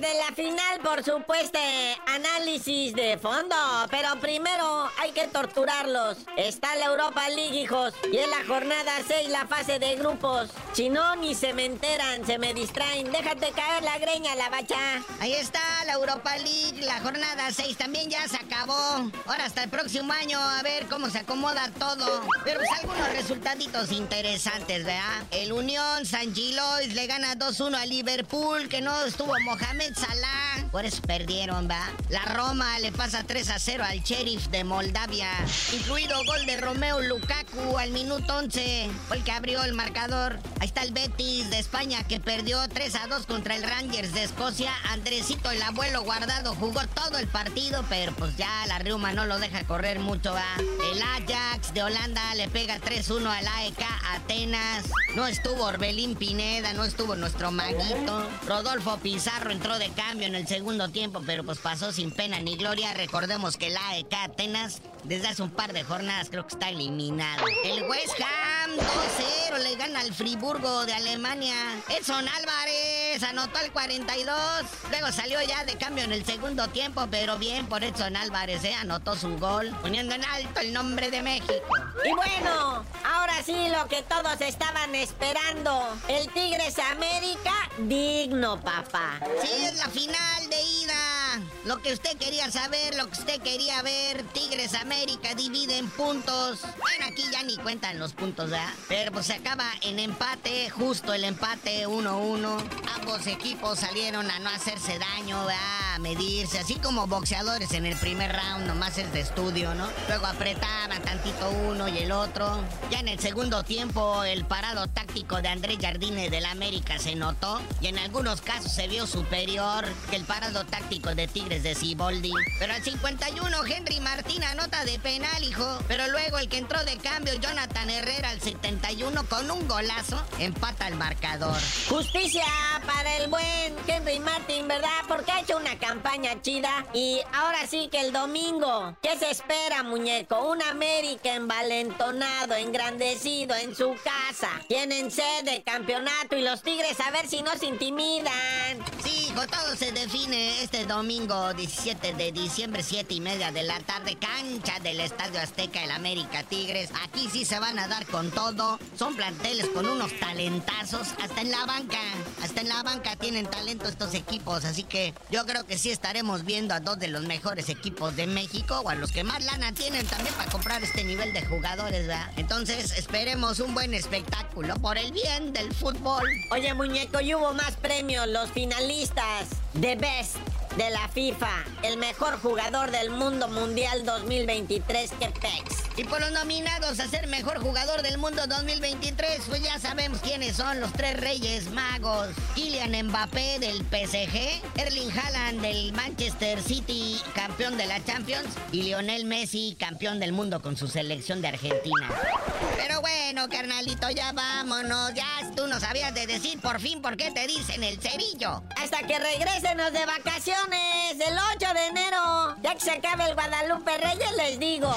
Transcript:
De la final, por supuesto. Análisis de fondo. Pero primero hay que torturarlos. Está la Europa League, hijos. Y en la jornada 6, la fase de grupos. Si no, ni se me enteran, se me distraen. Déjate caer la greña, la bacha. Ahí está la Europa League, la jornada 6 también ya se acabó. Ahora hasta el próximo año a ver cómo se acomoda todo. Pero pues algunos resultaditos interesantes, ¿verdad? El Unión San Gilois le gana 2-1 a Liverpool, que no estuvo Mohamed Salah. Por eso perdieron, ¿va? La Roma le pasa 3-0 al Sheriff de Moldavia. Incluido gol de Romeo Lukaku al minuto 11. Fue el que abrió el marcador. Ahí está el Betis de España que perdió 3 a 2 contra el Rangers de Escocia. Andresito, el abuelo guardado, jugó todo el partido, pero pues ya la Reuma no lo deja correr mucho, va. El Ajax de Holanda le pega 3-1 al AEK Atenas. No estuvo Orbelín Pineda, no estuvo nuestro maguito. Rodolfo Pizarro entró de cambio en el segundo tiempo, pero pues pasó sin pena ni gloria. Recordemos que el AEK Atenas desde hace un par de jornadas creo que está eliminado. El West Ham 2-0 le gana al Friburgo de Alemania. Edson Álvarez anotó el 42. Luego salió ya de cambio en el segundo tiempo, pero bien por Edson Álvarez, ¿eh? Anotó su gol, poniendo en alto el nombre de México. Y bueno, ahora sí lo que todos estaban esperando. El Tigres América, digno, papá. Sí, es la final de ida. Lo que usted quería saber, lo que usted quería ver, Tigres América divide en puntos. Bueno, aquí ya ni cuentan los puntos, ¿verdad? Pero pues se acaba en empate, justo el empate 1-1. Ambos equipos salieron a no hacerse daño, ¿verdad? A medirse, así como boxeadores en el primer round, nomás es de estudio, ¿no? Luego apretaban tantito uno y el otro. Ya en el segundo tiempo, el parado táctico de Andrés Jardine del América se notó y en algunos casos se vio superior que el parado táctico de Tigres de Ciboldi. Pero al 51, Henry Martín anota de penal, hijo. Pero luego el que entró de cambio, Jonathan Herrera, al 71, con un golazo, empata el marcador. Justicia para el buen Henry Martin, ¿verdad? Porque ha hecho una campaña chida. Y ahora sí que el domingo, ¿qué se espera, muñeco? Un América envalentonado, engrandecido en su casa. Tienen sed de campeonato y los Tigres a ver si no se intimidan. Sí, hijo, todo se define este domingo 17 de diciembre, 7 y media de la tarde, cancha del Estadio Azteca, el América Tigres. Aquí sí se van a dar con todo. Son planteles con unos talentazos, hasta en la banca. Hasta en la banca tienen talento estos equipos, así que yo creo que sí estaremos viendo a dos de los mejores equipos de México o a los que más lana tienen también para comprar este nivel de jugadores. Entonces esperemos un buen espectáculo por el bien del fútbol. Oye, muñeco, y hubo más premios. Los finalistas de Best de la FIFA. El mejor jugador del mundo mundial 2023, que pex. Y por los nominados a ser mejor jugador del mundo 2023, pues ya sabemos quiénes son los tres reyes magos. Kylian Mbappé del PSG, Erling Haaland del Manchester City, campeón de la Champions, y Lionel Messi, campeón del mundo con su selección de Argentina. Pero bueno, carnalito, ya vámonos. Ya tú no sabías de decir por fin por qué te dicen el cerillo. Hasta que regresenos de vacaciones el 8 de enero. Ya que se acabe el Guadalupe Reyes, les digo.